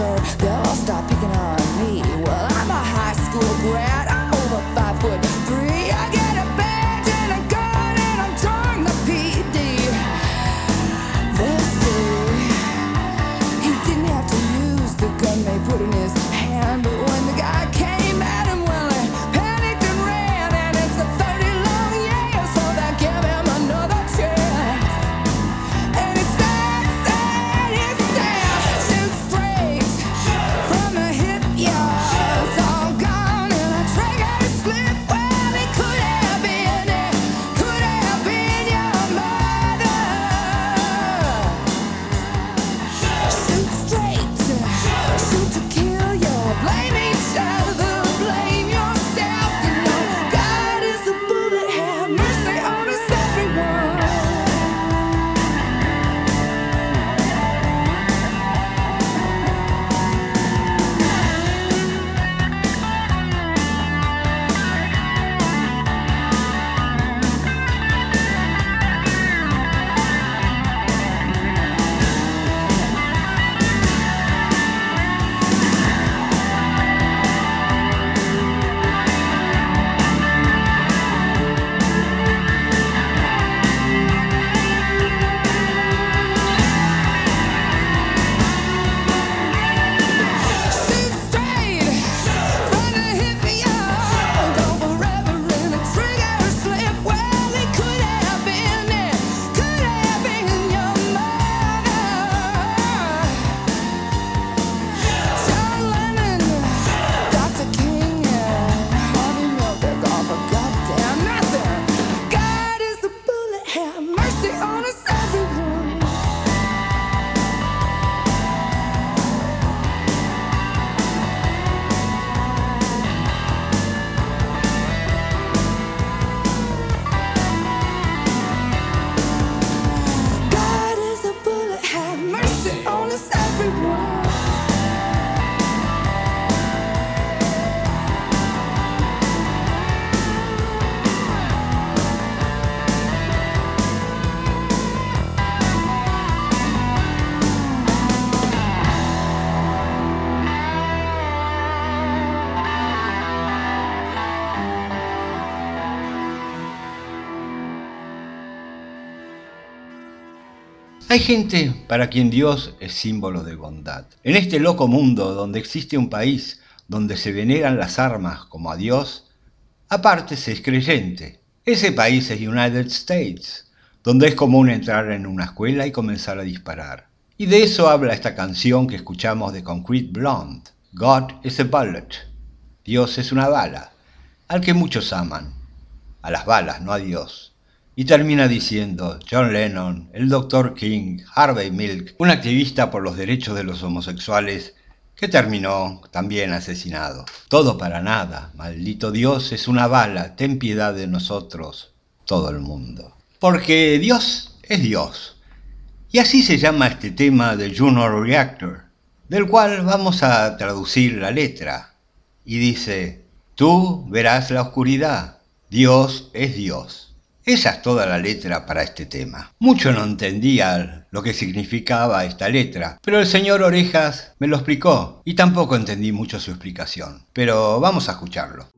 go. go. Hay gente para quien Dios es símbolo de bondad. En este loco mundo donde existe un país donde se veneran las armas como a Dios, aparte se es creyente. Ese país es United States, donde es común entrar en una escuela y comenzar a disparar. Y de eso habla esta canción que escuchamos de Concrete Blonde, God is a bullet. Dios es una bala, al que muchos aman. A las balas, no a Dios. Y termina diciendo John Lennon, el Dr. King, Harvey Milk, un activista por los derechos de los homosexuales que terminó también asesinado. Todo para nada, maldito Dios es una bala, ten piedad de nosotros, todo el mundo. Porque Dios es Dios. Y así se llama este tema de Juno Reactor, del cual vamos a traducir la letra. Y dice, tú verás la oscuridad, Dios es Dios. Esa es toda la letra para este tema. Mucho no entendía lo que significaba esta letra, pero el señor Orejas me lo explicó y tampoco entendí mucho su explicación. Pero vamos a escucharlo.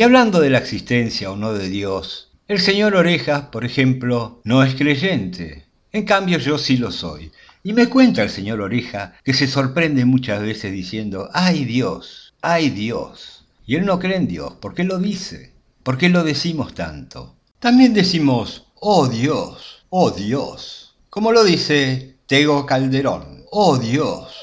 Y hablando de la existencia o no de Dios, el señor Oreja, por ejemplo, no es creyente. En cambio yo sí lo soy. Y me cuenta el señor Oreja que se sorprende muchas veces diciendo, ¡ay Dios! ¡ay Dios! Y él no cree en Dios. ¿Por qué lo dice? ¿Por qué lo decimos tanto? También decimos, ¡oh Dios! ¡oh Dios! Como lo dice Tego Calderón, ¡oh Dios!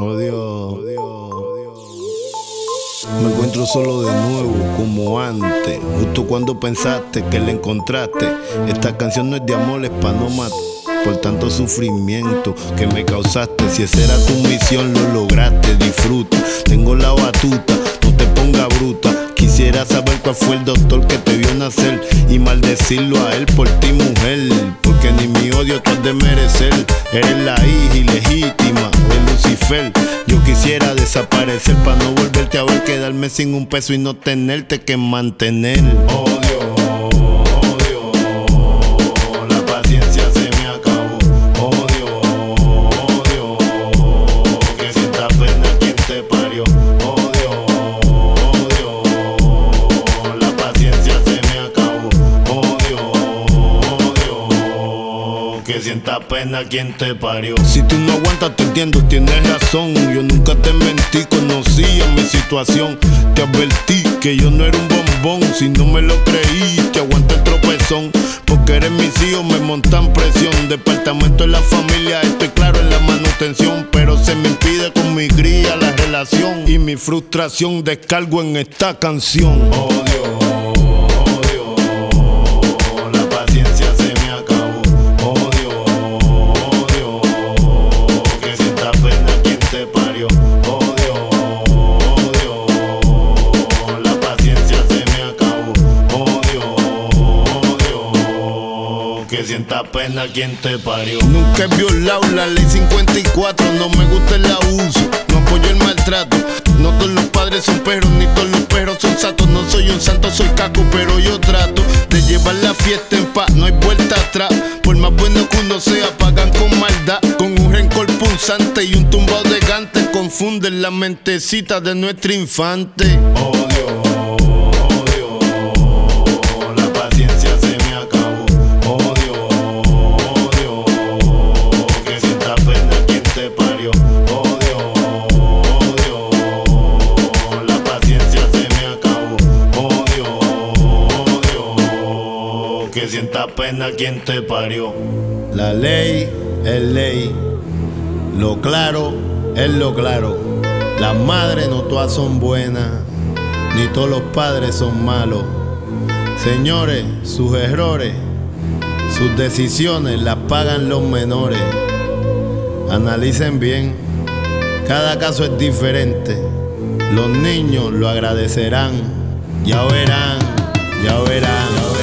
Oh Dios, Me encuentro solo de nuevo como antes. Justo cuando pensaste que le encontraste. Esta canción no es de amor, es pa' no matar. Por tanto sufrimiento que me causaste. Si esa era tu misión, lo lograste. Disfruta, tengo la batuta, no te ponga bruta. Quisiera saber cuál fue el doctor que te vio nacer y maldecirlo a él por ti, mujer. Porque ni mi odio te has de merecer. Eres la hija ilegítima de Lucifer. Yo quisiera desaparecer para no volverte a ver, quedarme sin un peso y no tenerte que mantener. Odio. Pena quien te parió. Si tú no aguantas, te entiendo, tienes razón. Yo nunca te mentí, conocía mi situación. Te advertí que yo no era un bombón. Si no me lo creí, te aguanta el tropezón. Porque eres mis hijos, me montan presión. Departamento de la familia, estoy claro en la manutención. Pero se me impide con mi cría la relación. Y mi frustración descargo en esta canción. Oh Dios. pena quien te parió. Nunca he violado la ley 54, no me gusta el abuso, no apoyo el maltrato. No todos los padres son perros, ni todos los perros son santos. No soy un santo, soy caco, pero yo trato de llevar la fiesta en paz, no hay vuelta atrás. Por más bueno que uno sea, pagan con maldad, con un rencor punzante y un tumbado de gante. Confunden la mentecita de nuestro infante. Oh Dios. Pena quien te parió. La ley es ley, lo claro es lo claro. Las madres no todas son buenas, ni todos los padres son malos. Señores, sus errores, sus decisiones las pagan los menores. Analicen bien, cada caso es diferente. Los niños lo agradecerán, ya verán, ya verán.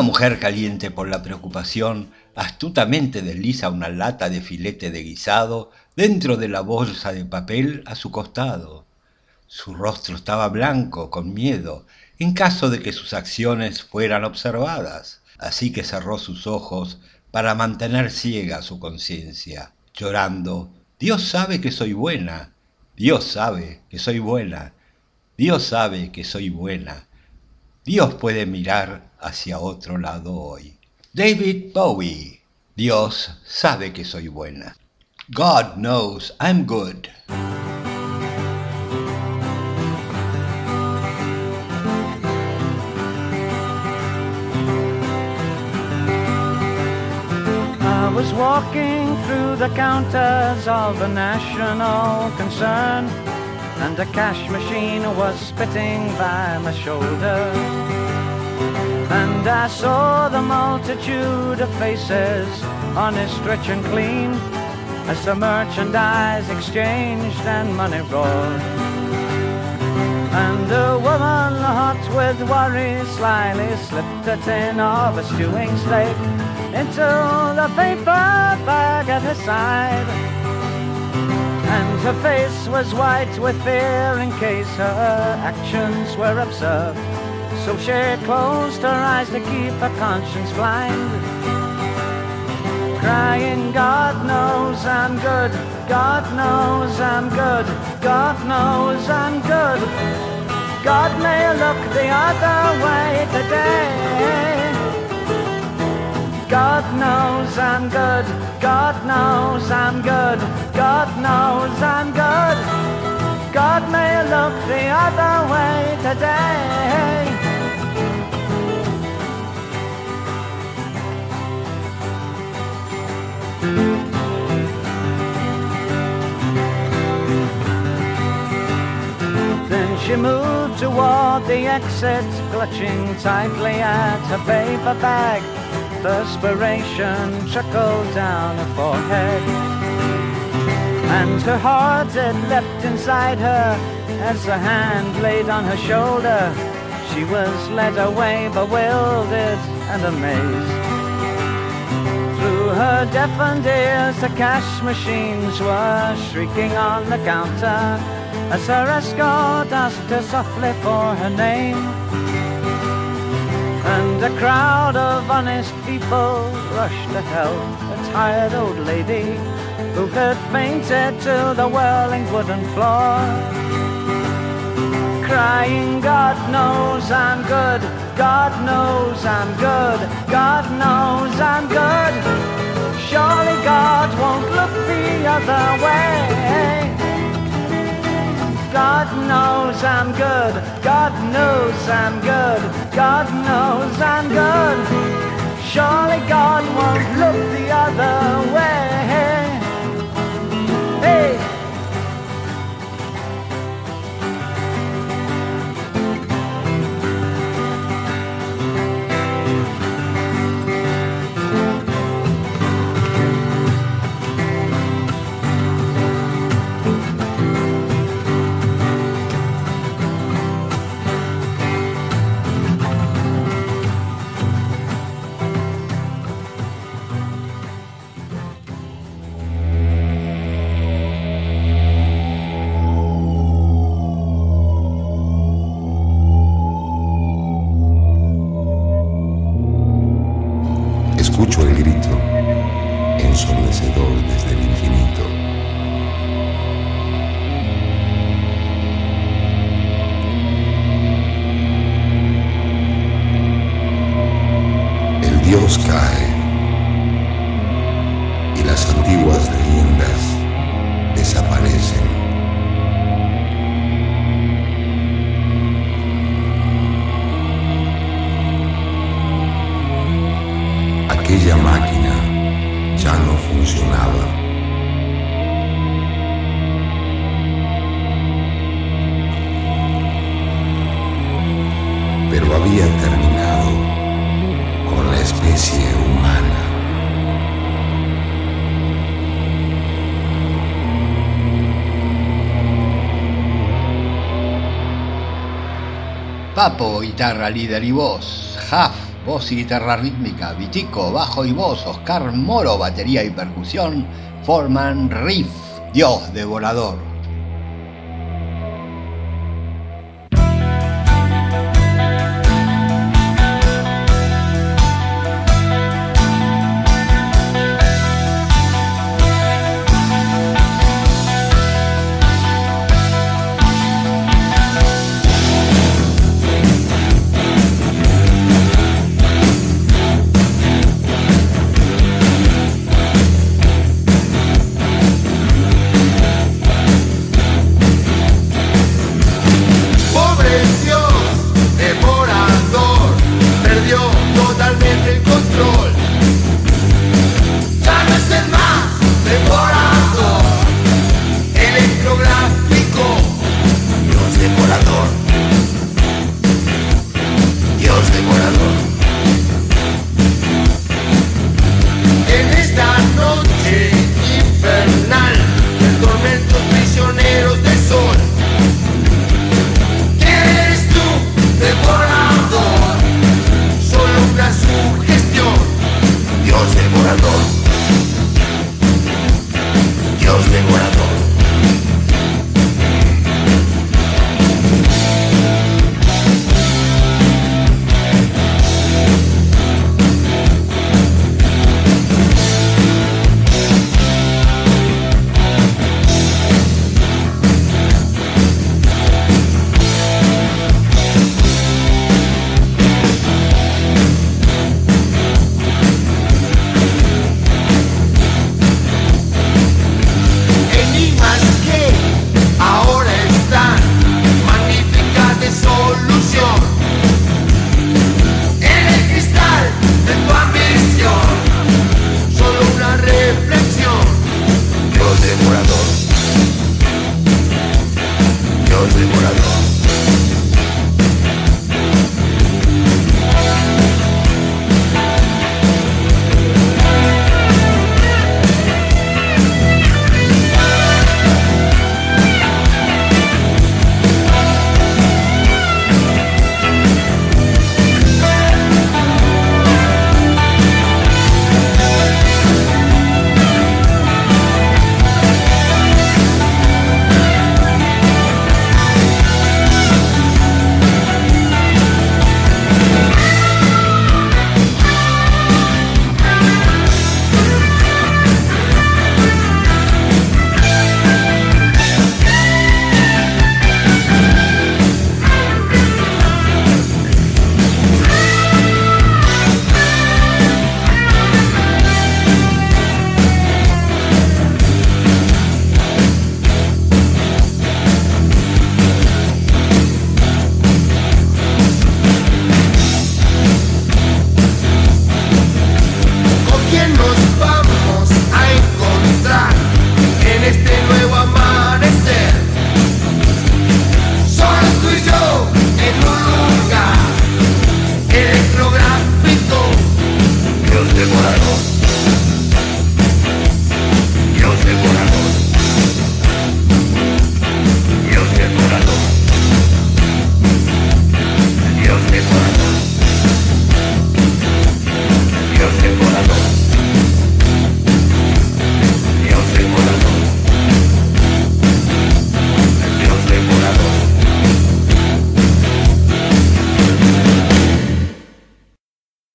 Una mujer caliente por la preocupación astutamente desliza una lata de filete de guisado dentro de la bolsa de papel a su costado. Su rostro estaba blanco con miedo en caso de que sus acciones fueran observadas, así que cerró sus ojos para mantener ciega su conciencia, llorando, Dios sabe que soy buena, Dios sabe que soy buena, Dios sabe que soy buena. Dios puede mirar hacia otro lado hoy. David Bowie. Dios sabe que soy buena. God knows I'm good. I was walking through the counters of a national concern, and a cash machine was spitting by my shoulder. And I saw the multitude of faces, honest, rich, and clean, as the merchandise exchanged and money rolled. And a woman hot with worry slyly slipped a tin of a stewing steak into the paper bag at her side. And her face was white with fear in case her actions were observed. So she closed her eyes to keep her conscience blind. Crying, God knows I'm good, God knows I'm good, God knows I'm good. God may look the other way today. God knows I'm good. God knows I'm good. God knows I'm good. God may look the other way today. She moved toward the exit, clutching tightly at her paper bag. Perspiration trickled down her forehead. And her heart had leapt inside her as a hand laid on her shoulder. She was led away, bewildered and amazed. Through her deafened ears, the cash machines were shrieking on the counter as her escort asked her softly for her name. And a crowd of honest people rushed to help a tired old lady who had fainted to the whirling wooden floor. Crying, God knows I'm good, God knows I'm good, God knows I'm good. Surely God won't look the other way. God knows I'm good. God knows I'm good. God knows I'm good. Surely God won't look the other way. Dios cae Papo, guitarra, líder y voz. Jaf, voz y guitarra rítmica. Vitico, bajo y voz. Oscar Moro, batería y percusión. Forman Riff, Dios devorador.